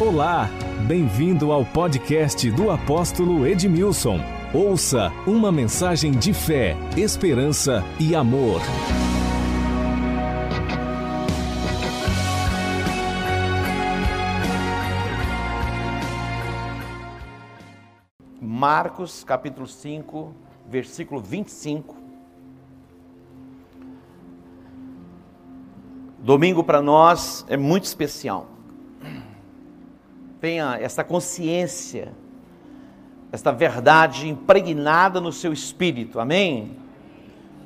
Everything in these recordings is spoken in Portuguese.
Olá, bem-vindo ao podcast do apóstolo Edmilson. Ouça uma mensagem de fé, esperança e amor. Marcos capítulo 5, versículo 25. Domingo para nós é muito especial. Tenha essa consciência, esta verdade impregnada no seu espírito, amém?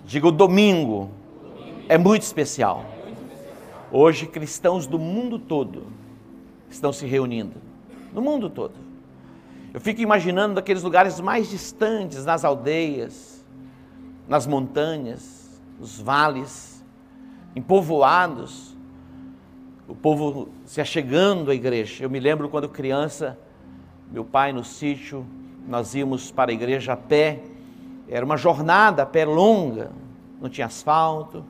Diga o domingo é muito especial. Hoje, cristãos do mundo todo estão se reunindo, no mundo todo. Eu fico imaginando daqueles lugares mais distantes, nas aldeias, nas montanhas, nos vales, em povoados, o povo se achegando à igreja. Eu me lembro quando criança, meu pai no sítio, nós íamos para a igreja a pé, era uma jornada a pé longa, não tinha asfalto,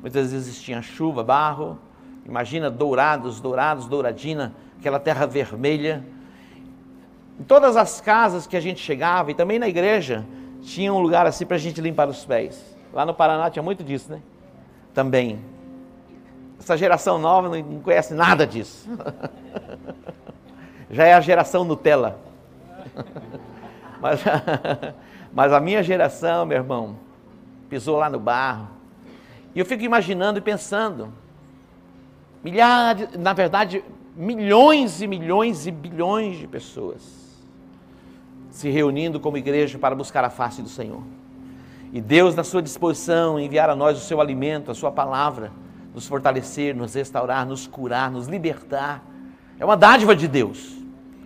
muitas vezes tinha chuva, barro. Imagina dourados, dourados, douradina, aquela terra vermelha. Em todas as casas que a gente chegava, e também na igreja, tinha um lugar assim para a gente limpar os pés. Lá no Paraná tinha muito disso, né? Também. Essa geração nova não conhece nada disso. Já é a geração Nutella. Mas, mas a minha geração, meu irmão, pisou lá no barro. E eu fico imaginando e pensando, milhares, na verdade, milhões e milhões e bilhões de pessoas se reunindo como igreja para buscar a face do Senhor. E Deus, na sua disposição, enviar a nós o seu alimento, a sua palavra, nos fortalecer, nos restaurar, nos curar, nos libertar. É uma dádiva de Deus,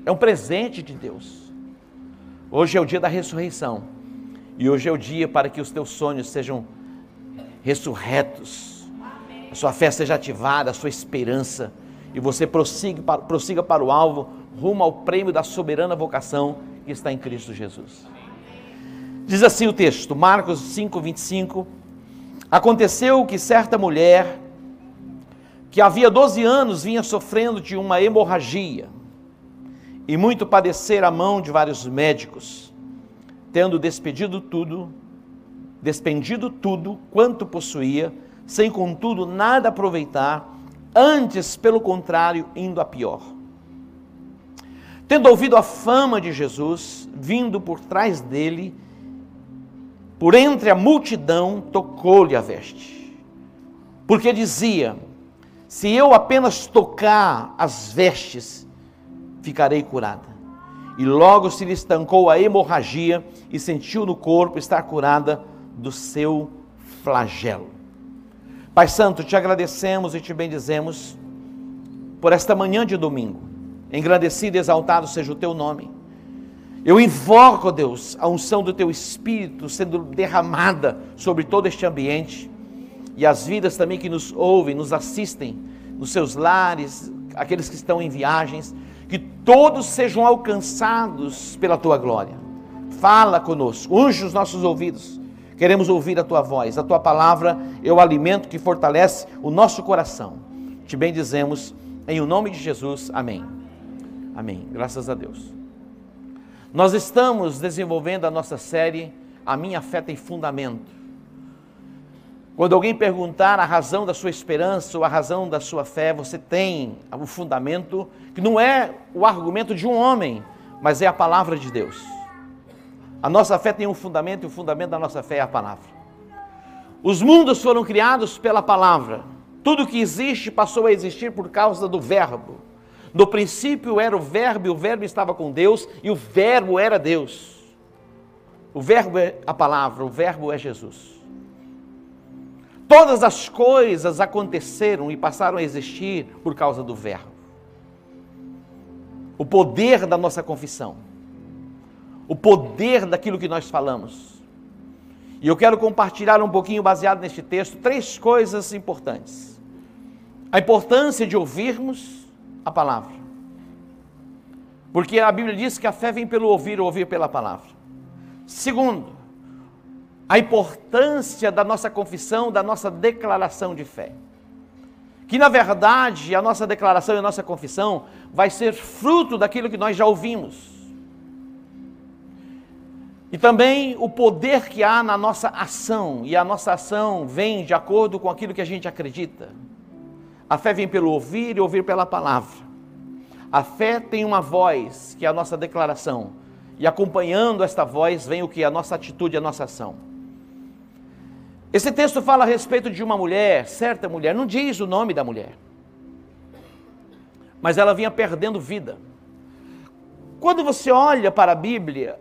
é um presente de Deus. Hoje é o dia da ressurreição, e hoje é o dia para que os teus sonhos sejam ressurretos, a sua fé seja ativada, a sua esperança, e você prossiga para, prossiga para o alvo, rumo ao prêmio da soberana vocação que está em Cristo Jesus. Diz assim o texto, Marcos 5, 25. Aconteceu que certa mulher, que havia 12 anos vinha sofrendo de uma hemorragia, e muito padecer a mão de vários médicos, tendo despedido tudo, despendido tudo quanto possuía, sem contudo nada aproveitar, antes, pelo contrário, indo a pior. Tendo ouvido a fama de Jesus, vindo por trás dele, por entre a multidão, tocou-lhe a veste. Porque dizia: Se eu apenas tocar as vestes, ficarei curada. E logo se lhe estancou a hemorragia e sentiu no corpo estar curada do seu flagelo. Pai Santo, te agradecemos e te bendizemos por esta manhã de domingo. Engrandecido e exaltado seja o teu nome. Eu invoco, Deus, a unção do teu Espírito sendo derramada sobre todo este ambiente e as vidas também que nos ouvem, nos assistem, nos seus lares, aqueles que estão em viagens, que todos sejam alcançados pela tua glória. Fala conosco, unge os nossos ouvidos. Queremos ouvir a tua voz, a tua palavra é o alimento que fortalece o nosso coração. Te bendizemos em o nome de Jesus. Amém. Amém. Graças a Deus. Nós estamos desenvolvendo a nossa série A Minha Fé tem Fundamento. Quando alguém perguntar a razão da sua esperança ou a razão da sua fé, você tem o fundamento que não é o argumento de um homem, mas é a palavra de Deus. A nossa fé tem um fundamento e o fundamento da nossa fé é a palavra. Os mundos foram criados pela palavra. Tudo que existe passou a existir por causa do Verbo. No princípio era o Verbo, e o Verbo estava com Deus, e o Verbo era Deus. O Verbo é a palavra, o Verbo é Jesus. Todas as coisas aconteceram e passaram a existir por causa do Verbo. O poder da nossa confissão, o poder daquilo que nós falamos. E eu quero compartilhar um pouquinho, baseado neste texto, três coisas importantes: a importância de ouvirmos a palavra, porque a Bíblia diz que a fé vem pelo ouvir, ou ouvir pela palavra. Segundo, a importância da nossa confissão, da nossa declaração de fé que na verdade a nossa declaração e a nossa confissão vai ser fruto daquilo que nós já ouvimos. E também o poder que há na nossa ação, e a nossa ação vem de acordo com aquilo que a gente acredita. A fé vem pelo ouvir e ouvir pela palavra. A fé tem uma voz, que é a nossa declaração, e acompanhando esta voz vem o que? A nossa atitude, a nossa ação. Esse texto fala a respeito de uma mulher, certa mulher, não diz o nome da mulher, mas ela vinha perdendo vida. Quando você olha para a Bíblia,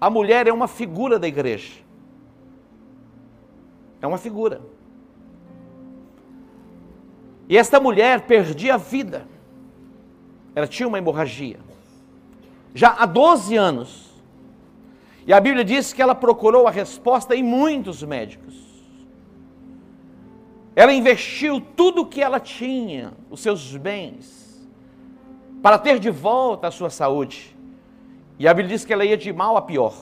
a mulher é uma figura da igreja. É uma figura. E esta mulher perdia a vida. Ela tinha uma hemorragia. Já há 12 anos. E a Bíblia diz que ela procurou a resposta em muitos médicos. Ela investiu tudo o que ela tinha, os seus bens, para ter de volta a sua saúde. E a Bíblia diz que ela ia de mal a pior.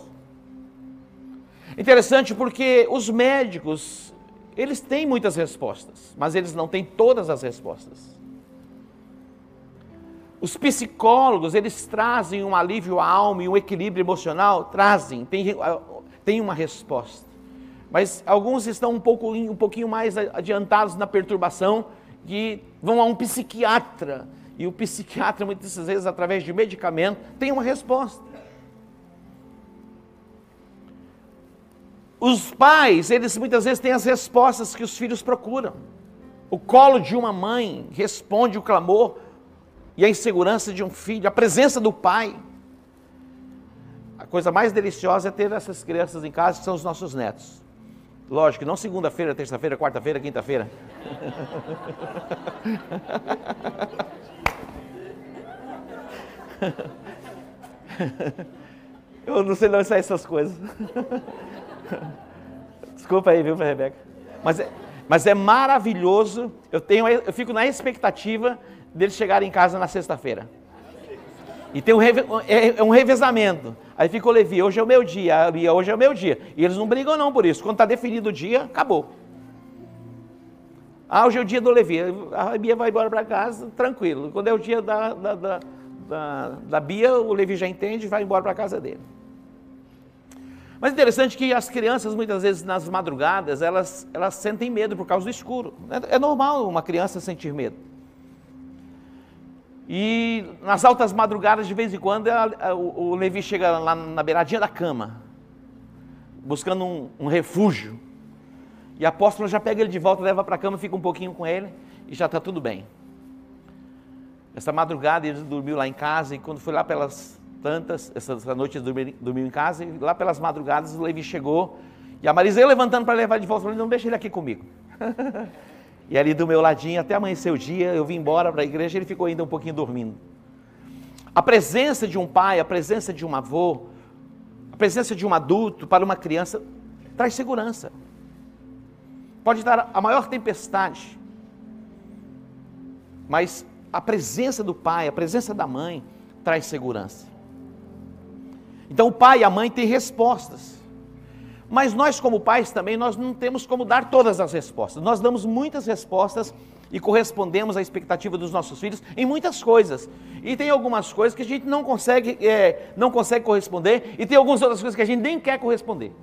Interessante porque os médicos, eles têm muitas respostas, mas eles não têm todas as respostas. Os psicólogos, eles trazem um alívio à alma e um equilíbrio emocional, trazem, tem, tem uma resposta. Mas alguns estão um, pouco, um pouquinho mais adiantados na perturbação, que vão a um psiquiatra, e o psiquiatra, muitas vezes, através de medicamento, tem uma resposta. Os pais, eles muitas vezes têm as respostas que os filhos procuram. O colo de uma mãe responde o clamor e a insegurança de um filho, a presença do pai. A coisa mais deliciosa é ter essas crianças em casa, que são os nossos netos. Lógico, não segunda-feira, terça-feira, quarta-feira, quinta-feira. Eu não sei não essas coisas. Desculpa aí, viu, Rebeca? Mas é, mas é maravilhoso. Eu, tenho, eu fico na expectativa deles chegarem em casa na sexta-feira. E tem um, é, é um revezamento. Aí fica o Levi, hoje é o meu dia, a Lia, hoje é o meu dia. E eles não brigam não por isso. Quando está definido o dia, acabou. Ah, hoje é o dia do Levi. A Bia vai embora para casa, tranquilo. Quando é o dia da, da, da, da, da Bia, o Levi já entende e vai embora para casa dele. Mas interessante que as crianças, muitas vezes nas madrugadas, elas, elas sentem medo por causa do escuro. É, é normal uma criança sentir medo. E nas altas madrugadas, de vez em quando, o, Levi chega lá na beiradinha da cama, buscando um, um refúgio. E a apóstola já pega ele de volta, leva para a cama, fica um pouquinho com ele e já está tudo bem. Essa madrugada ele dormiu lá em casa e quando foi lá pelas tantas, essa noite ele dormiu, em casa e lá pelas madrugadas o Levi chegou e a Marisa levantando para levar de volta, falou, não deixa ele aqui comigo. E ali do meu ladinho, até amanhecer o dia, eu vim embora para a igreja ele ficou ainda um pouquinho dormindo. A presença de um pai, a presença de um avô, a presença de um adulto para uma criança traz segurança. Pode dar a maior tempestade, mas a presença do pai, a presença da mãe traz segurança. Então o pai e a mãe têm respostas. Mas nós, como pais, também, nós não temos como dar todas as respostas. Nós damos muitas respostas e correspondemos à expectativa dos nossos filhos em muitas coisas. E tem algumas coisas que a gente não consegue, é, não consegue corresponder, e tem algumas outras coisas que a gente nem quer corresponder.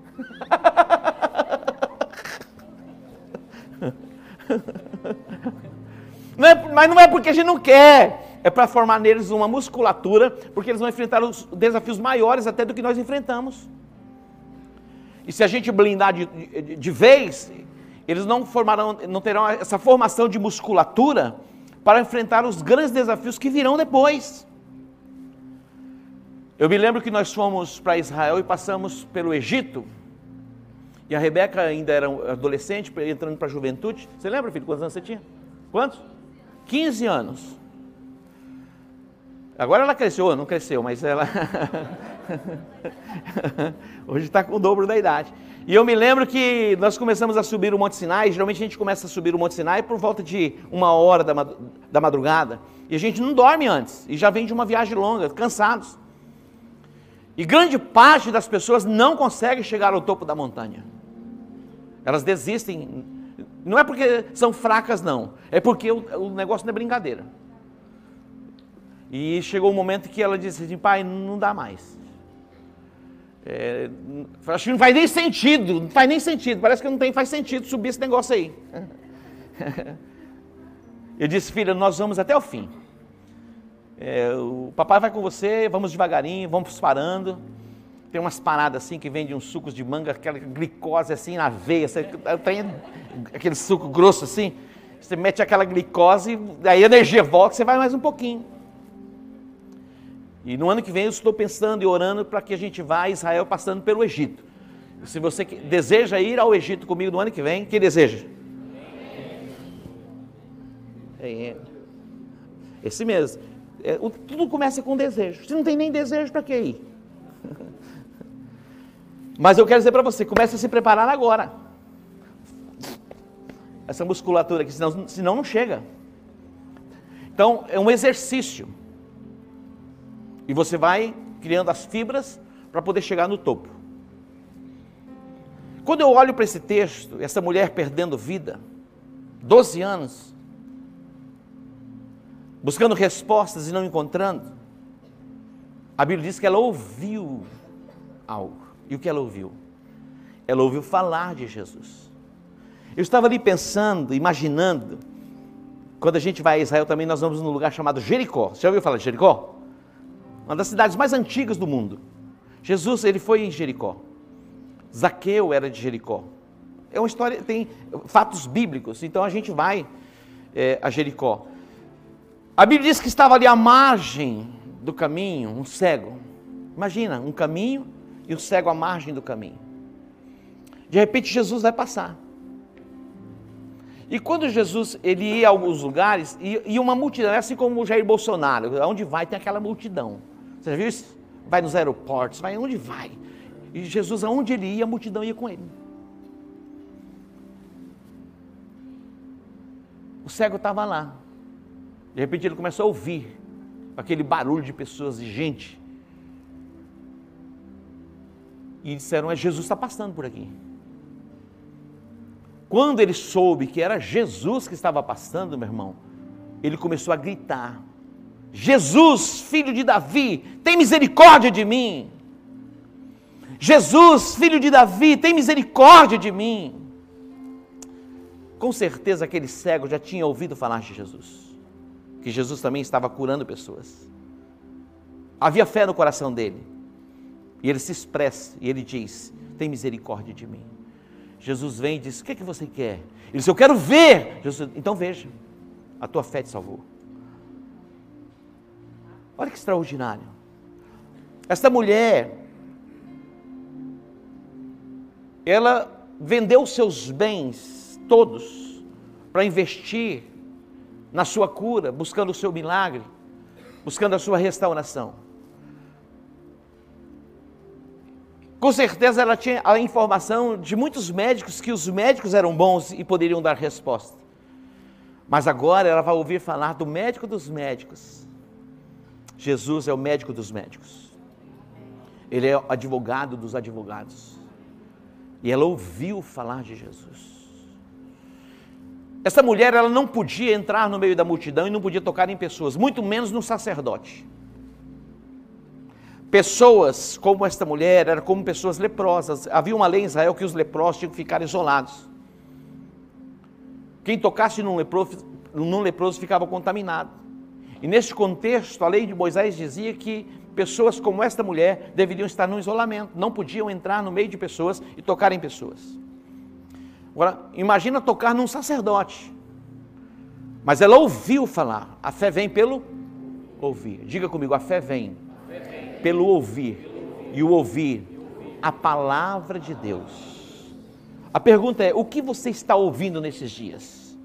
Não é, mas não é porque a gente não quer, é para formar neles uma musculatura, porque eles vão enfrentar os desafios maiores até do que nós enfrentamos. E se a gente blindar de, de, de vez, eles não, formarão, não terão essa formação de musculatura para enfrentar os grandes desafios que virão depois. Eu me lembro que nós fomos para Israel e passamos pelo Egito. E a Rebeca ainda era adolescente, entrando para a juventude. Você lembra, filho, quantos anos você tinha? Quantos? 15 anos. Agora ela cresceu, não cresceu, mas ela. Hoje está com o dobro da idade. E eu me lembro que nós começamos a subir o Monte Sinai. Geralmente a gente começa a subir o Monte Sinai por volta de uma hora da madrugada. E a gente não dorme antes. E já vem de uma viagem longa, cansados. E grande parte das pessoas não consegue chegar ao topo da montanha. Elas desistem Não é porque são fracas, não. É porque o, o negócio não é brincadeira. E chegou um momento que ela disse assim, pai, não dá mais. É, acho que não faz nem sentido, não faz nem sentido, parece que não tem, faz sentido subir esse negócio aí. Eu disse, filha, nós vamos até o fim. É, o papai vai com você, vamos devagarinho, vamos parando. Tem umas paradas assim que vendem uns sucos de manga, aquela glicose assim na veia, você tem aquele suco grosso assim, você mete aquela glicose, aí a energia volta, você vai mais um pouquinho. E no ano que vem eu estou pensando e orando para que a gente vá a Israel passando pelo Egito. Se você deseja ir ao Egito comigo no ano que vem, quem deseja? É, esse mesmo. É, tudo começa com desejo. Se não tem nem desejo, para que ir? Mas eu quero dizer para você, comece a se preparar agora. Essa musculatura aqui, senão, senão não chega. Então, é um exercício. E você vai criando as fibras para poder chegar no topo. Quando eu olho para esse texto, essa mulher perdendo vida, 12 anos, buscando respostas e não encontrando, a Bíblia diz que ela ouviu algo. E o que ela ouviu? Ela ouviu falar de Jesus. Eu estava ali pensando, imaginando, quando a gente vai a Israel também, nós vamos num lugar chamado Jericó. Você já ouviu falar de Jericó? Uma das cidades mais antigas do mundo. Jesus, ele foi em Jericó. Zaqueu era de Jericó. É uma história, tem fatos bíblicos, então a gente vai é, a Jericó. A Bíblia diz que estava ali à margem do caminho um cego. Imagina, um caminho e o um cego à margem do caminho. De repente Jesus vai passar. E quando Jesus ele ia a alguns lugares, e uma multidão, é assim como o Jair Bolsonaro, onde vai tem aquela multidão. Você já viu isso? Vai nos aeroportos, vai onde vai. E Jesus, aonde ele ia, a multidão ia com ele. O cego estava lá. De repente ele começou a ouvir aquele barulho de pessoas, de gente. E disseram: É Jesus está passando por aqui. Quando ele soube que era Jesus que estava passando, meu irmão, ele começou a gritar: Jesus, filho de Davi, tem misericórdia de mim. Jesus, filho de Davi, tem misericórdia de mim. Com certeza aquele cego já tinha ouvido falar de Jesus que Jesus também estava curando pessoas. Havia fé no coração dele. E ele se expressa e ele diz: Tem misericórdia de mim. Jesus vem e diz: O que, é que você quer? Ele diz: Eu quero ver. Jesus, então veja, a tua fé te salvou. Olha que extraordinário. Esta mulher, ela vendeu seus bens todos para investir na sua cura, buscando o seu milagre, buscando a sua restauração. Com certeza ela tinha a informação de muitos médicos que os médicos eram bons e poderiam dar resposta. Mas agora ela vai ouvir falar do médico dos médicos. Jesus é o médico dos médicos. Ele é o advogado dos advogados. E ela ouviu falar de Jesus. Essa mulher ela não podia entrar no meio da multidão e não podia tocar em pessoas, muito menos no sacerdote. Pessoas como esta mulher eram como pessoas leprosas. Havia uma lei em Israel que os leprosos tinham que ficar isolados. Quem tocasse num leproso, num leproso ficava contaminado. E neste contexto, a lei de Moisés dizia que pessoas como esta mulher deveriam estar no isolamento, não podiam entrar no meio de pessoas e tocar em pessoas. Agora, imagina tocar num sacerdote. Mas ela ouviu falar. A fé vem pelo ouvir. Diga comigo, a fé vem, a fé vem. pelo ouvir. E o ouvir a palavra de Deus. A pergunta é: o que você está ouvindo nesses dias?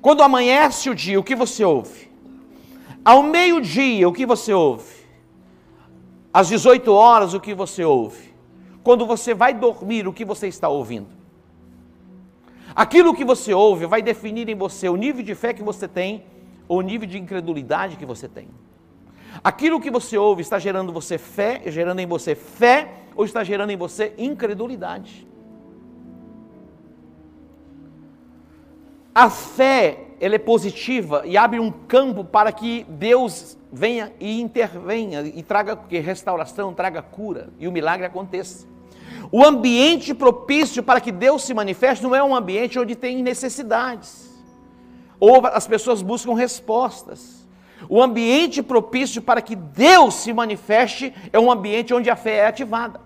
Quando amanhece o dia, o que você ouve? Ao meio-dia, o que você ouve? Às 18 horas, o que você ouve? Quando você vai dormir, o que você está ouvindo? Aquilo que você ouve vai definir em você o nível de fé que você tem ou o nível de incredulidade que você tem. Aquilo que você ouve está gerando você fé, gerando em você fé ou está gerando em você incredulidade. A fé, ela é positiva e abre um campo para que Deus venha e intervenha e traga que restauração, traga cura e o milagre aconteça. O ambiente propício para que Deus se manifeste não é um ambiente onde tem necessidades, ou as pessoas buscam respostas. O ambiente propício para que Deus se manifeste é um ambiente onde a fé é ativada.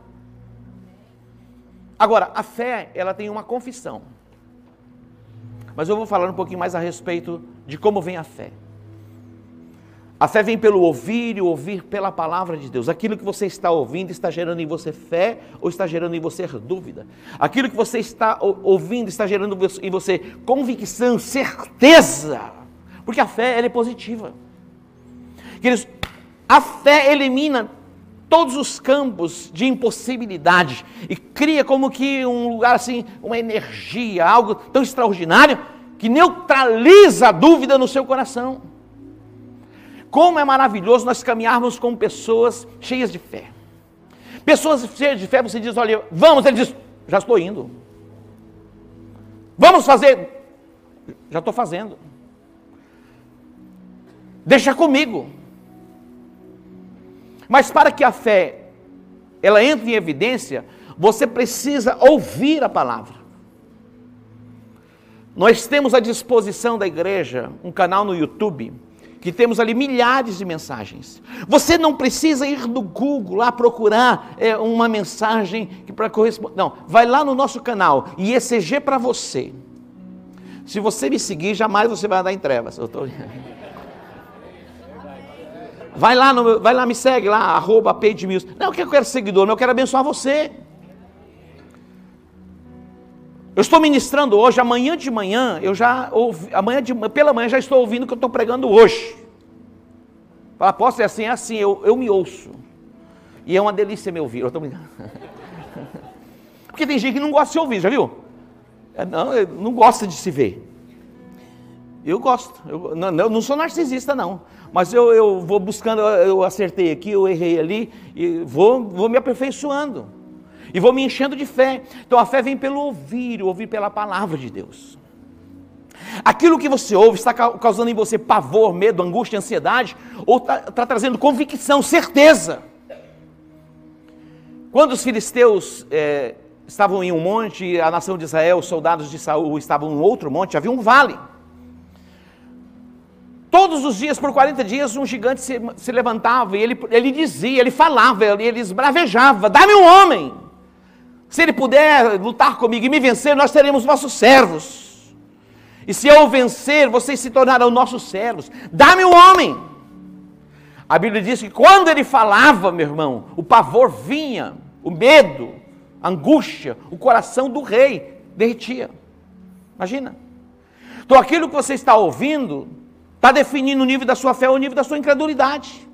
Agora, a fé, ela tem uma confissão. Mas eu vou falar um pouquinho mais a respeito de como vem a fé. A fé vem pelo ouvir e ouvir pela palavra de Deus. Aquilo que você está ouvindo está gerando em você fé ou está gerando em você dúvida. Aquilo que você está ouvindo está gerando em você convicção, certeza. Porque a fé ela é positiva. Queridos, a fé elimina todos os campos de impossibilidade e cria como que um lugar assim, uma energia, algo tão extraordinário que neutraliza a dúvida no seu coração. Como é maravilhoso nós caminharmos com pessoas cheias de fé. Pessoas cheias de fé, você diz, olha, vamos, ele diz, já estou indo. Vamos fazer, já estou fazendo. Deixa comigo. Mas para que a fé ela entre em evidência, você precisa ouvir a palavra. Nós temos à disposição da igreja um canal no YouTube que temos ali milhares de mensagens. Você não precisa ir no Google lá procurar é, uma mensagem que para corresponder. Não, vai lá no nosso canal e ECG para você. Se você me seguir, jamais você vai andar em trevas. Eu tô... Vai lá, no, vai lá, me segue lá, arroba Não, que eu quero seguidor, não, eu quero abençoar você. Eu estou ministrando hoje, amanhã de manhã, eu já ouvi, amanhã de, pela manhã já estou ouvindo o que eu estou pregando hoje. Fala, posso é assim, é assim, eu, eu me ouço. E é uma delícia me ouvir, eu estou brincando. Porque tem gente que não gosta de se ouvir, já viu? É, não, não gosta de se ver. Eu gosto, eu não, não sou narcisista não, mas eu, eu vou buscando, eu acertei aqui, eu errei ali, e vou, vou me aperfeiçoando e vou me enchendo de fé. Então a fé vem pelo ouvir, ouvir pela palavra de Deus. Aquilo que você ouve está causando em você pavor, medo, angústia, ansiedade, ou está, está trazendo convicção, certeza. Quando os filisteus é, estavam em um monte, a nação de Israel, os soldados de Saul estavam em outro monte, havia um vale. Todos os dias, por 40 dias, um gigante se, se levantava e ele, ele dizia, ele falava, ele, ele esbravejava: dá-me um homem. Se ele puder lutar comigo e me vencer, nós seremos vossos servos. E se eu vencer, vocês se tornarão nossos servos. Dá-me um homem. A Bíblia diz que quando ele falava, meu irmão, o pavor vinha, o medo, a angústia, o coração do rei derretia. Imagina. Então aquilo que você está ouvindo está definindo o nível da sua fé ou o nível da sua incredulidade.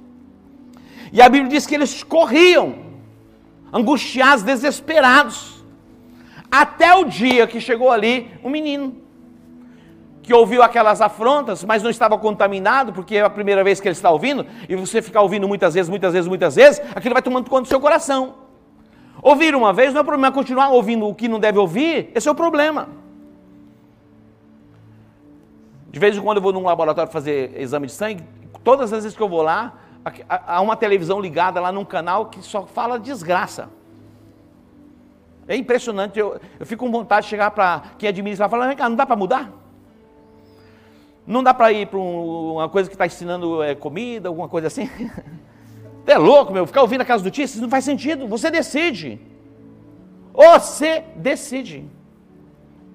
E a Bíblia diz que eles corriam angustiados, desesperados. Até o dia que chegou ali um menino, que ouviu aquelas afrontas, mas não estava contaminado, porque é a primeira vez que ele está ouvindo, e você ficar ouvindo muitas vezes, muitas vezes, muitas vezes, aquilo vai tomando conta do seu coração. Ouvir uma vez não é problema, continuar ouvindo o que não deve ouvir, esse é o problema. De vez em quando eu vou num laboratório fazer exame de sangue, todas as vezes que eu vou lá, há uma televisão ligada lá num canal que só fala desgraça. É impressionante, eu, eu fico com vontade de chegar para quem administra e falar, não dá para mudar? Não dá para ir para um, uma coisa que está ensinando é, comida, alguma coisa assim? é louco, meu, ficar ouvindo aquelas notícias não faz sentido, você decide. Você decide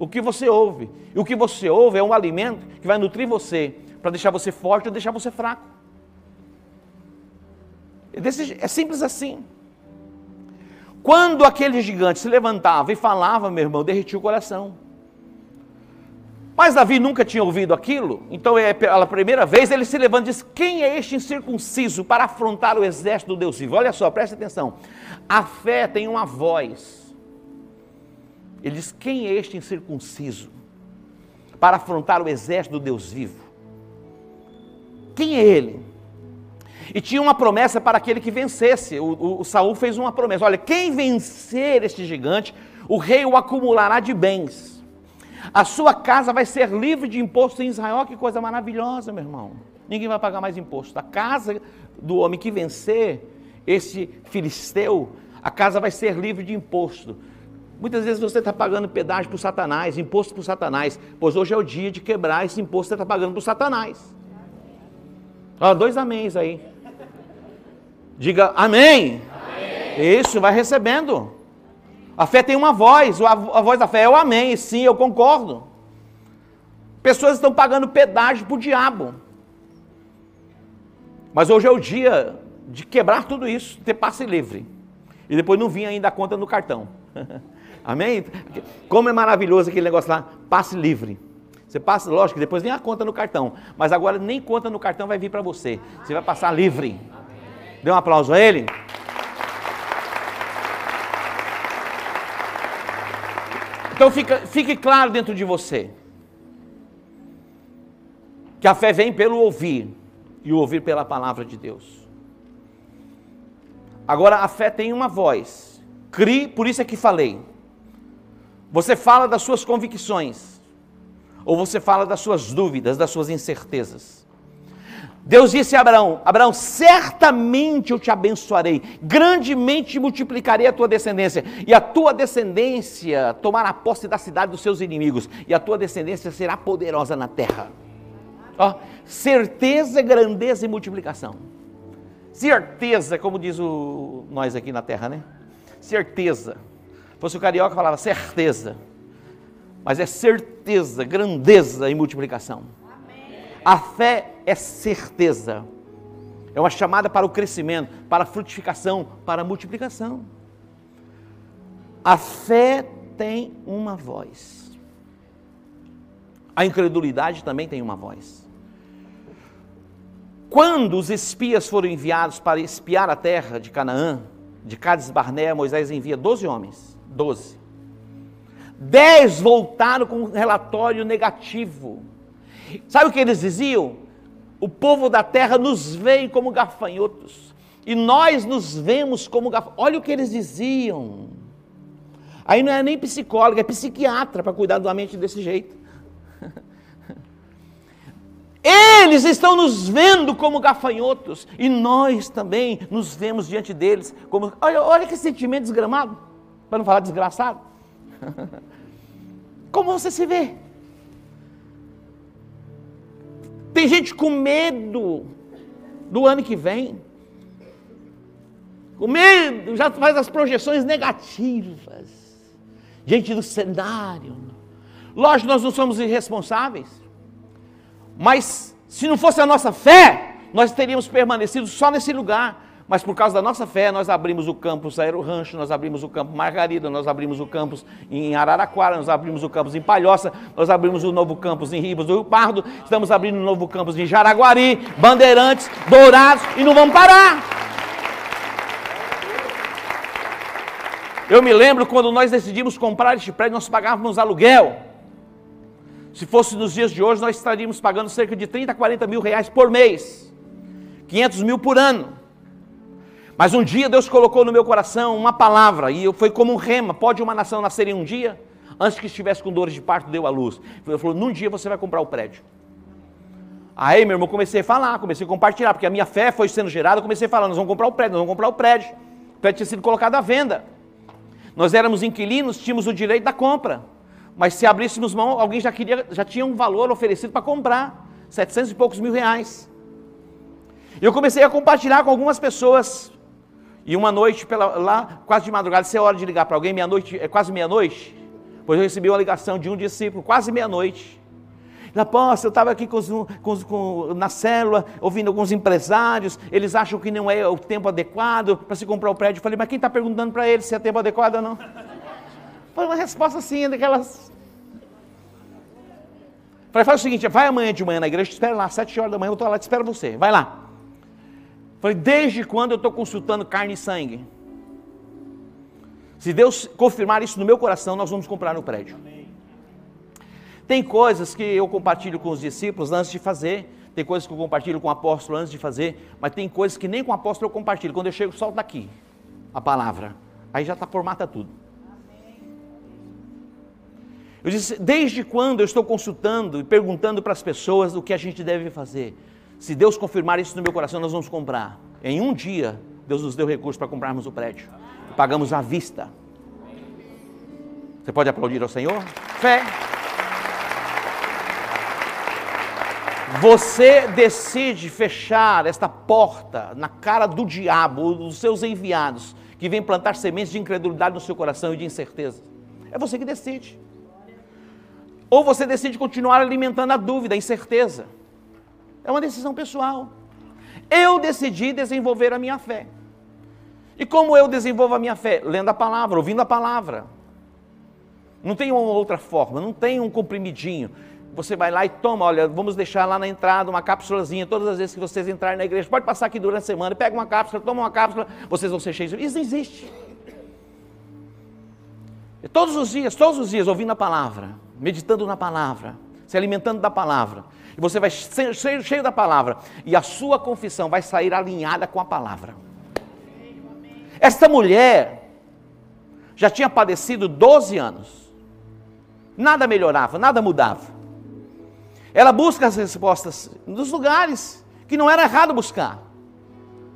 o que você ouve. E o que você ouve é um alimento que vai nutrir você, para deixar você forte ou deixar você fraco. É simples assim. Quando aquele gigante se levantava e falava, meu irmão, derretia o coração. Mas Davi nunca tinha ouvido aquilo, então é pela primeira vez ele se levanta e diz: Quem é este incircunciso para afrontar o exército do Deus vivo? Olha só, presta atenção. A fé tem uma voz. Ele diz: Quem é este incircunciso para afrontar o exército do Deus vivo? Quem é ele? E tinha uma promessa para aquele que vencesse. O, o, o Saul fez uma promessa: olha, quem vencer este gigante, o rei o acumulará de bens. A sua casa vai ser livre de imposto em Israel. Que coisa maravilhosa, meu irmão. Ninguém vai pagar mais imposto. A casa do homem que vencer esse filisteu, a casa vai ser livre de imposto. Muitas vezes você está pagando pedágio para o Satanás, imposto para o Satanás, pois hoje é o dia de quebrar esse imposto que você está pagando para o Satanás. Ó, dois améns aí. Diga amém. amém. Isso, vai recebendo. A fé tem uma voz, a, a voz da fé é o amém. Sim, eu concordo. Pessoas estão pagando pedágio para o diabo. Mas hoje é o dia de quebrar tudo isso, ter passe livre. E depois não vinha ainda a conta no cartão. Amém? Como é maravilhoso aquele negócio lá, passe livre. Você passa, lógico, depois vem a conta no cartão. Mas agora nem conta no cartão vai vir para você. Você vai passar livre. Dê um aplauso a ele. Então fica, fique claro dentro de você que a fé vem pelo ouvir e o ouvir pela palavra de Deus. Agora a fé tem uma voz. Crie, por isso é que falei. Você fala das suas convicções, ou você fala das suas dúvidas, das suas incertezas. Deus disse a Abraão: Abraão, certamente eu te abençoarei, grandemente multiplicarei a tua descendência, e a tua descendência tomará posse da cidade dos seus inimigos, e a tua descendência será poderosa na terra. Ó, certeza, grandeza e multiplicação. Certeza, como diz o, nós aqui na terra, né? Certeza fosse o carioca, falava certeza. Mas é certeza, grandeza e multiplicação. Amém. A fé é certeza. É uma chamada para o crescimento, para a frutificação, para a multiplicação. A fé tem uma voz. A incredulidade também tem uma voz. Quando os espias foram enviados para espiar a terra de Canaã, de Cades Barnea, Moisés envia 12 homens. Doze. Dez voltaram com um relatório negativo. Sabe o que eles diziam? O povo da terra nos vê como gafanhotos. E nós nos vemos como gafanhotos. Olha o que eles diziam. Aí não é nem psicólogo, é psiquiatra para cuidar da mente desse jeito. Eles estão nos vendo como gafanhotos e nós também nos vemos diante deles como. Olha, olha que sentimento desgramado para não falar desgraçado. Como você se vê? Tem gente com medo do ano que vem. Com medo, já faz as projeções negativas diante do cenário. Lógico, nós não somos irresponsáveis, mas se não fosse a nossa fé, nós teríamos permanecido só nesse lugar, mas por causa da nossa fé, nós abrimos o campus Aero Rancho, nós abrimos o campus Margarida, nós abrimos o campus em Araraquara, nós abrimos o campus em Palhoça, nós abrimos o novo campus em Ribas do Rio Pardo, estamos abrindo um novo campus em Jaraguari, Bandeirantes, Dourados e não vamos parar. Eu me lembro quando nós decidimos comprar este prédio, nós pagávamos aluguel. Se fosse nos dias de hoje, nós estaríamos pagando cerca de 30, 40 mil reais por mês. 500 mil por ano. Mas um dia Deus colocou no meu coração uma palavra, e foi como um rema: pode uma nação nascer em um dia? Antes que estivesse com dores de parto, deu a luz. Ele falou: num dia você vai comprar o prédio. Aí, meu irmão, comecei a falar, comecei a compartilhar, porque a minha fé foi sendo gerada, comecei a falar: nós vamos comprar o prédio, nós vamos comprar o prédio. O prédio tinha sido colocado à venda. Nós éramos inquilinos, tínhamos o direito da compra. Mas se abríssemos mão, alguém já queria, já tinha um valor oferecido para comprar, 700 e poucos mil reais. Eu comecei a compartilhar com algumas pessoas e uma noite, pela, lá, quase de madrugada, se é hora de ligar para alguém, meia-noite, é quase meia-noite, pois eu recebi uma ligação de um discípulo, quase meia-noite. Apóstolo, eu estava aqui com, com, com, na célula, ouvindo alguns empresários, eles acham que não é o tempo adequado para se comprar o prédio. Eu falei, mas quem está perguntando para eles se é tempo adequado ou não? Foi uma resposta assim, daquelas. Falei, faz o seguinte, vai amanhã de manhã na igreja, te espero lá, sete horas da manhã, eu estou lá, te espero você, vai lá. Falei, desde quando eu estou consultando carne e sangue? Se Deus confirmar isso no meu coração, nós vamos comprar no prédio. Tem coisas que eu compartilho com os discípulos antes de fazer, tem coisas que eu compartilho com o apóstolo antes de fazer, mas tem coisas que nem com o apóstolo eu compartilho. Quando eu chego, solta aqui a palavra. Aí já está formata tudo. Eu disse: desde quando eu estou consultando e perguntando para as pessoas o que a gente deve fazer? Se Deus confirmar isso no meu coração, nós vamos comprar. Em um dia, Deus nos deu recurso para comprarmos o prédio. Pagamos à vista. Você pode aplaudir ao Senhor? Fé. Você decide fechar esta porta na cara do diabo, dos seus enviados, que vem plantar sementes de incredulidade no seu coração e de incerteza. É você que decide. Ou você decide continuar alimentando a dúvida, a incerteza. É uma decisão pessoal. Eu decidi desenvolver a minha fé. E como eu desenvolvo a minha fé? Lendo a palavra, ouvindo a palavra. Não tem uma outra forma, não tem um comprimidinho. Você vai lá e toma, olha, vamos deixar lá na entrada uma cápsulazinha, todas as vezes que vocês entrarem na igreja, pode passar aqui durante a semana, pega uma cápsula, toma uma cápsula, vocês vão ser cheios. Isso não existe. Todos os dias, todos os dias, ouvindo a palavra, meditando na palavra, se alimentando da palavra. E você vai ser cheio, da palavra. E a sua confissão vai sair alinhada com a palavra. Esta mulher já tinha padecido 12 anos. Nada melhorava, nada mudava. Ela busca as respostas nos lugares que não era errado buscar.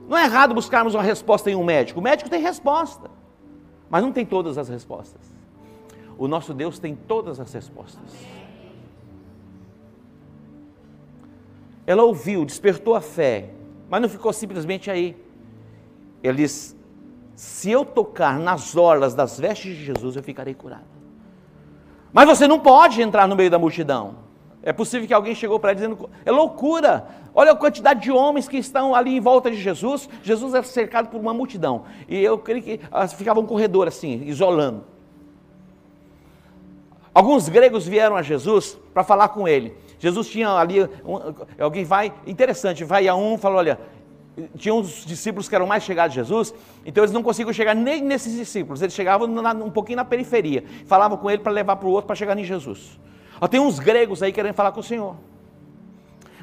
Não é errado buscarmos uma resposta em um médico. O médico tem resposta, mas não tem todas as respostas. O nosso Deus tem todas as respostas. Ela ouviu, despertou a fé, mas não ficou simplesmente aí. Ele diz: Se eu tocar nas orlas das vestes de Jesus, eu ficarei curado. Mas você não pode entrar no meio da multidão. É possível que alguém chegou para ela dizendo: é loucura, olha a quantidade de homens que estão ali em volta de Jesus. Jesus era cercado por uma multidão. E eu creio que ficava um corredor assim, isolando. Alguns gregos vieram a Jesus para falar com ele. Jesus tinha ali, um, alguém vai, interessante, vai a um, falou: olha, tinha uns discípulos que eram mais chegados a Jesus, então eles não conseguiam chegar nem nesses discípulos, eles chegavam na, um pouquinho na periferia, falavam com ele para levar para o outro para chegar em Jesus. Ó, tem uns gregos aí querendo falar com o Senhor.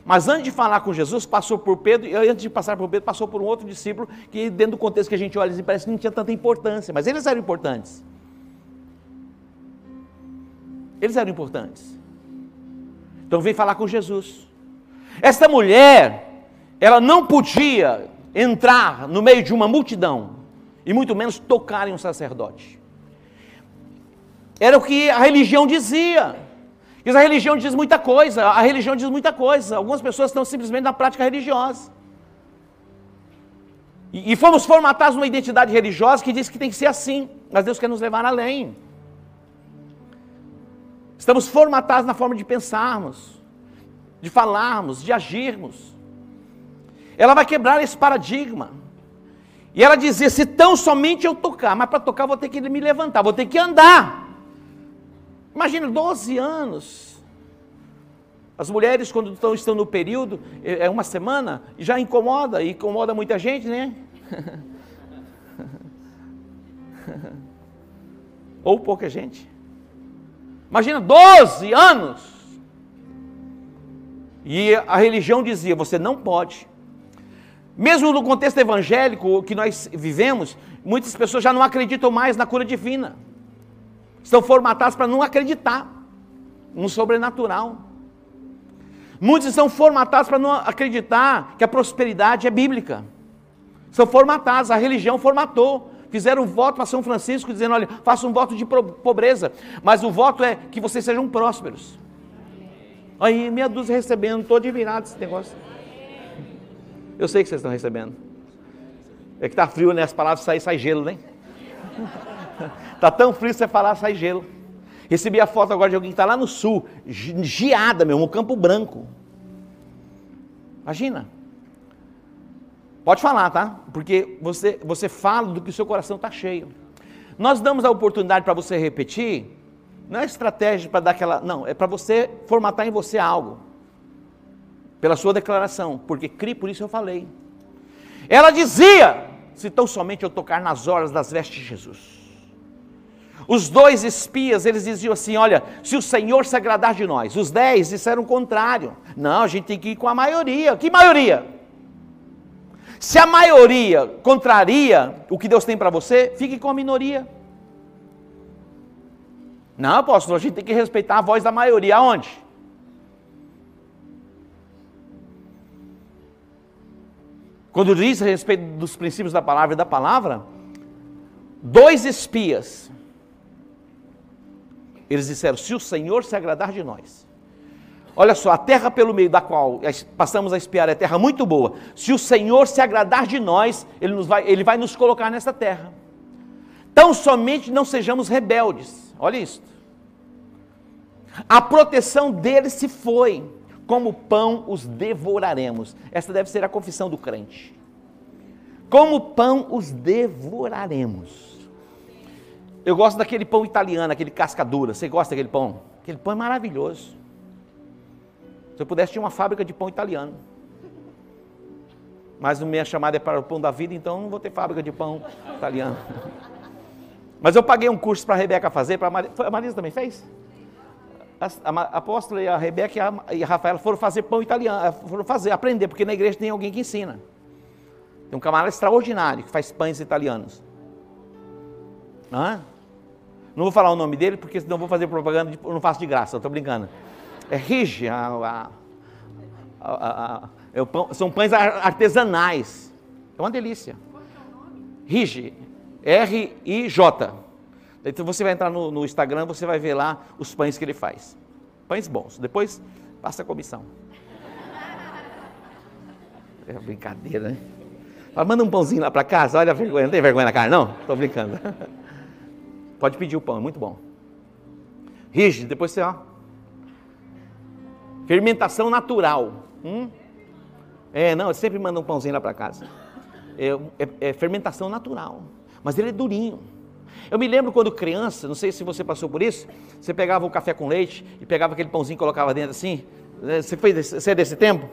Mas antes de falar com Jesus, passou por Pedro, e antes de passar por Pedro, passou por um outro discípulo, que dentro do contexto que a gente olha, assim, parece que não tinha tanta importância, mas eles eram importantes. Eles eram importantes. Então vem falar com Jesus. Esta mulher, ela não podia entrar no meio de uma multidão, e muito menos tocar em um sacerdote. Era o que a religião dizia. Diz a religião diz muita coisa, a religião diz muita coisa. Algumas pessoas estão simplesmente na prática religiosa. E, e fomos formatados numa identidade religiosa que diz que tem que ser assim, mas Deus quer nos levar além. Estamos formatados na forma de pensarmos, de falarmos, de agirmos. Ela vai quebrar esse paradigma. E ela dizia: se tão somente eu tocar, mas para tocar vou ter que me levantar, vou ter que andar. Imagina, 12 anos. As mulheres, quando estão, estão no período, é, é uma semana, já incomoda, e incomoda muita gente, né? Ou pouca gente. Imagina, 12 anos. E a religião dizia: você não pode. Mesmo no contexto evangélico que nós vivemos, muitas pessoas já não acreditam mais na cura divina estão formatados para não acreditar no sobrenatural. Muitos estão formatados para não acreditar que a prosperidade é bíblica. São formatados, a religião formatou. Fizeram um voto para São Francisco dizendo: olha, faça um voto de pobreza, mas o voto é que vocês sejam prósperos. Aí, meia dúzia recebendo, estou admirado esse negócio. Eu sei que vocês estão recebendo. É que está frio, né? As palavras saem, sai gelo, né? Está tão frio você falar, sai gelo. Recebi a foto agora de alguém que está lá no sul, geada mesmo, no Campo Branco. Imagina. Pode falar, tá? Porque você, você fala do que o seu coração está cheio. Nós damos a oportunidade para você repetir, não é estratégia para dar aquela. Não, é para você formatar em você algo. Pela sua declaração. Porque crie, por isso eu falei. Ela dizia: se tão somente eu tocar nas horas das vestes de Jesus. Os dois espias, eles diziam assim: olha, se o Senhor se agradar de nós. Os dez disseram o contrário. Não, a gente tem que ir com a maioria. Que maioria? Se a maioria contraria o que Deus tem para você, fique com a minoria. Não, apóstolo, a gente tem que respeitar a voz da maioria. Aonde? Quando diz a respeito dos princípios da palavra e da palavra, dois espias, eles disseram: se o Senhor se agradar de nós, olha só, a terra pelo meio da qual passamos a espiar é terra muito boa. Se o Senhor se agradar de nós, Ele, nos vai, ele vai nos colocar nessa terra. Tão somente não sejamos rebeldes. Olha isso. A proteção deles se foi como pão os devoraremos. Esta deve ser a confissão do crente. Como pão os devoraremos. Eu gosto daquele pão italiano, aquele casca dura. Você gosta daquele pão? Aquele pão é maravilhoso. Se eu pudesse, tinha uma fábrica de pão italiano. Mas a minha chamada é para o pão da vida, então não vou ter fábrica de pão italiano. Mas eu paguei um curso para a Rebeca fazer, para a Marisa, a Marisa também fez? a, a, apóstola e a Rebeca e a, e a Rafaela foram fazer pão italiano, eh, foram fazer, aprender, porque na igreja tem alguém que ensina. Tem um camarada extraordinário que faz pães italianos. Hã? Não vou falar o nome dele, porque senão vou fazer propaganda, de, não faço de graça, estou brincando. É Rige, a, a, é pão, são pães artesanais. É uma delícia. Rige, R-I-J. Então você vai entrar no, no, Instagram, você vai ver lá os pães que ele faz. Pães bons. Depois passa a comissão. É brincadeira, né? Fala, manda um pãozinho lá para casa, olha a vergonha. Não tem vergonha na cara, não? Estou brincando. Pode pedir o pão, é muito bom. Rígido, depois você, ó. Fermentação natural. Hum? É, não, sempre manda um pãozinho lá para casa. É, é, é fermentação natural. Mas ele é durinho. Eu me lembro quando criança, não sei se você passou por isso, você pegava o café com leite e pegava aquele pãozinho e colocava dentro assim. É, você, foi desse, você é desse tempo?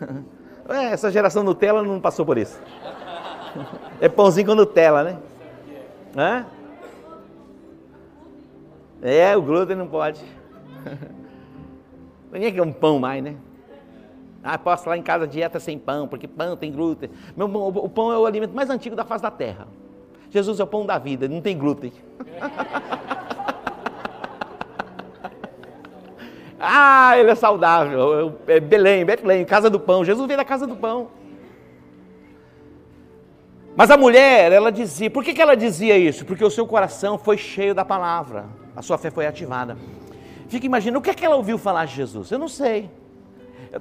É, essa geração Nutella não passou por isso. É pãozinho com Nutella, né? É, o glúten não pode. Ninguém quer um pão mais, né? Ah, posso lá em casa dieta sem pão, porque pão tem glúten. Meu, o pão é o alimento mais antigo da face da terra. Jesus é o pão da vida, não tem glúten. ah, ele é saudável. É Belém, Betlém, casa do pão. Jesus veio da casa do pão. Mas a mulher, ela dizia, por que, que ela dizia isso? Porque o seu coração foi cheio da palavra, a sua fé foi ativada. Fica imaginando, o que é que ela ouviu falar de Jesus? Eu não sei.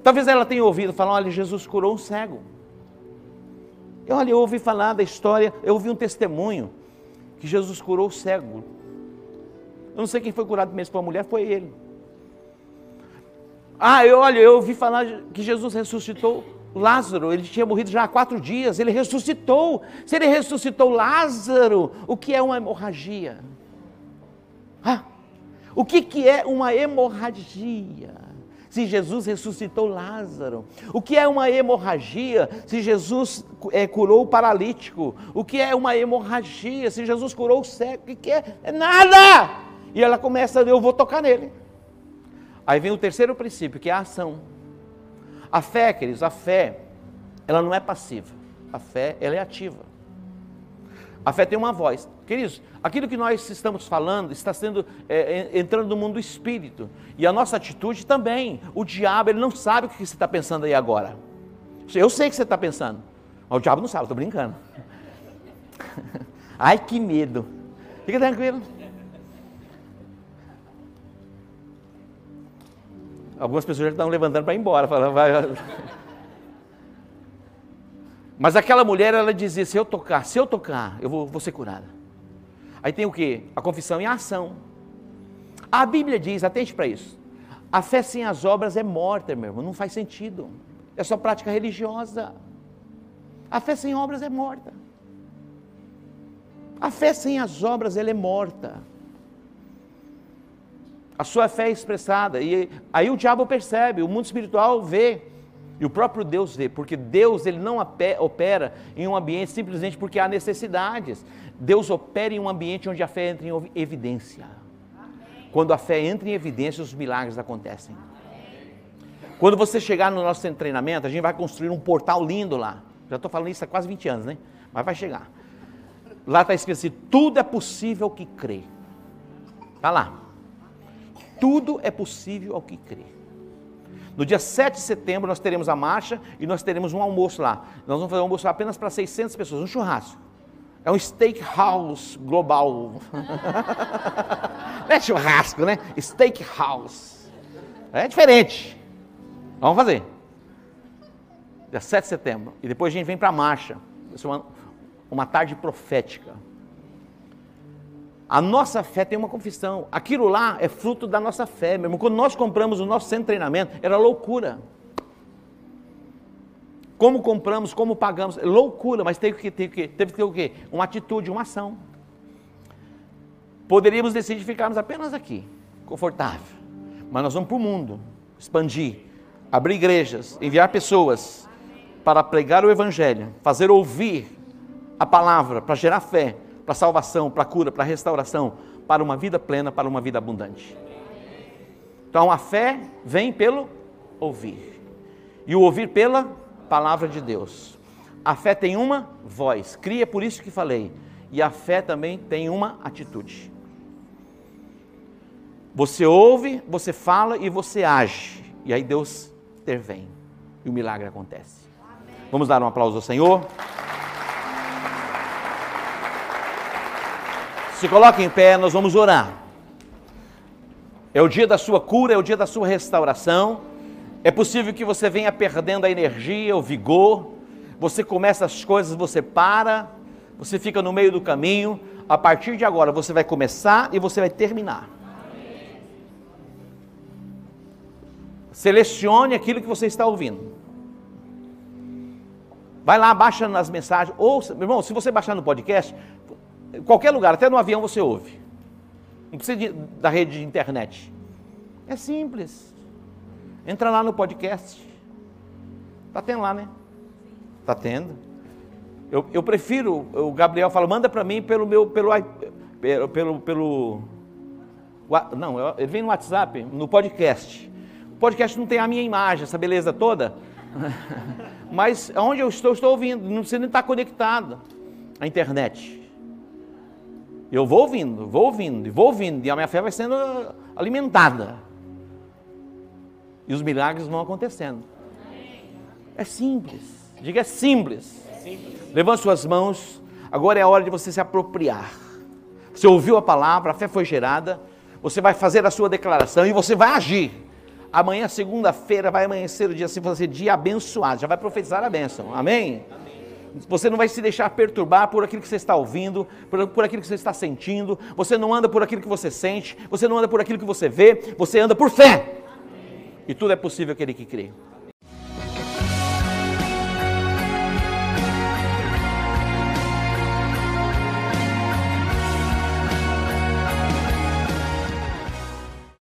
Talvez ela tenha ouvido falar, olha, Jesus curou um cego. Olha, eu ouvi falar da história, eu ouvi um testemunho que Jesus curou o cego. Eu não sei quem foi curado mesmo foi a mulher, foi ele. Ah, eu, olha, eu ouvi falar que Jesus ressuscitou Lázaro, ele tinha morrido já há quatro dias, ele ressuscitou. Se ele ressuscitou Lázaro, o que é uma hemorragia? Ah, o que, que é uma hemorragia? se Jesus ressuscitou Lázaro? O que é uma hemorragia se Jesus é, curou o paralítico? O que é uma hemorragia se Jesus curou o cego? O que é? É nada! E ela começa, eu vou tocar nele. Aí vem o terceiro princípio, que é a ação. A fé, queridos, a fé, ela não é passiva. A fé, ela é ativa. A fé tem uma voz. Queridos, aquilo que nós estamos falando está sendo é, entrando no mundo do espírito. E a nossa atitude também. O diabo, ele não sabe o que você está pensando aí agora. Eu sei o que você está pensando. Mas o diabo não sabe, estou brincando. Ai, que medo. Fica tranquilo. Algumas pessoas já estão levantando para ir embora, falando, vai. Mas aquela mulher, ela dizia: se eu tocar, se eu tocar, eu vou, vou ser curada. Aí tem o que? A confissão e a ação. A Bíblia diz, atente para isso: a fé sem as obras é morta, meu irmão, não faz sentido. É só prática religiosa. A fé sem obras é morta. A fé sem as obras, ela é morta. A sua fé é expressada. E aí o diabo percebe, o mundo espiritual vê e o próprio Deus vê, porque Deus ele não opera em um ambiente simplesmente porque há necessidades. Deus opera em um ambiente onde a fé entra em evidência. Quando a fé entra em evidência, os milagres acontecem. Quando você chegar no nosso treinamento, a gente vai construir um portal lindo lá. Já estou falando isso há quase 20 anos, né? Mas vai chegar. Lá está escrito assim: tudo é possível que crê. Está lá. Tudo é possível ao que crê. No dia 7 de setembro nós teremos a marcha e nós teremos um almoço lá. Nós vamos fazer um almoço apenas para 600 pessoas, um churrasco. É um steakhouse global. Não é churrasco, né? Steakhouse. É diferente. Vamos fazer. Dia 7 de setembro. E depois a gente vem para a marcha. Vai ser uma, uma tarde profética. A nossa fé tem uma confissão. Aquilo lá é fruto da nossa fé, meu irmão. Quando nós compramos o nosso centro de treinamento, era loucura. Como compramos, como pagamos, é loucura, mas teve que, teve, que, teve que ter o quê? Uma atitude, uma ação. Poderíamos decidir ficarmos apenas aqui, confortável. Mas nós vamos para o mundo, expandir, abrir igrejas, enviar pessoas para pregar o Evangelho, fazer ouvir a palavra, para gerar fé, para salvação, para cura, para restauração, para uma vida plena, para uma vida abundante. Então a fé vem pelo ouvir. E o ouvir pela palavra de Deus. A fé tem uma voz, cria por isso que falei. E a fé também tem uma atitude. Você ouve, você fala e você age. E aí Deus intervém. E o milagre acontece. Vamos dar um aplauso ao Senhor. Se coloque em pé, nós vamos orar. É o dia da sua cura, é o dia da sua restauração. É possível que você venha perdendo a energia, o vigor. Você começa as coisas, você para, você fica no meio do caminho. A partir de agora, você vai começar e você vai terminar. Selecione aquilo que você está ouvindo. Vai lá, baixa nas mensagens. Meu irmão, se você baixar no podcast, qualquer lugar, até no avião você ouve. Não precisa de, da rede de internet. É simples. Entra lá no podcast. Está tendo lá, né? Está tendo. Eu, eu, prefiro, o Gabriel fala, manda para mim pelo meu, pelo, pelo, pelo, pelo, não, ele vem no WhatsApp, no podcast. O podcast não tem a minha imagem, essa beleza toda. Mas onde eu estou, estou ouvindo, não precisa nem estar conectado à internet. Eu vou ouvindo, vou ouvindo, vou ouvindo, e a minha fé vai sendo alimentada. E os milagres vão acontecendo. É simples. Diga é simples. simples. Levante suas mãos. Agora é a hora de você se apropriar. Você ouviu a palavra, a fé foi gerada. Você vai fazer a sua declaração e você vai agir. Amanhã, segunda-feira, vai amanhecer o dia assim, você dia abençoado. Já vai profetizar a bênção. Amém? Você não vai se deixar perturbar por aquilo que você está ouvindo, por, por aquilo que você está sentindo. Você não anda por aquilo que você sente. Você não anda por aquilo que você vê. Você anda por fé. E tudo é possível aquele que crê.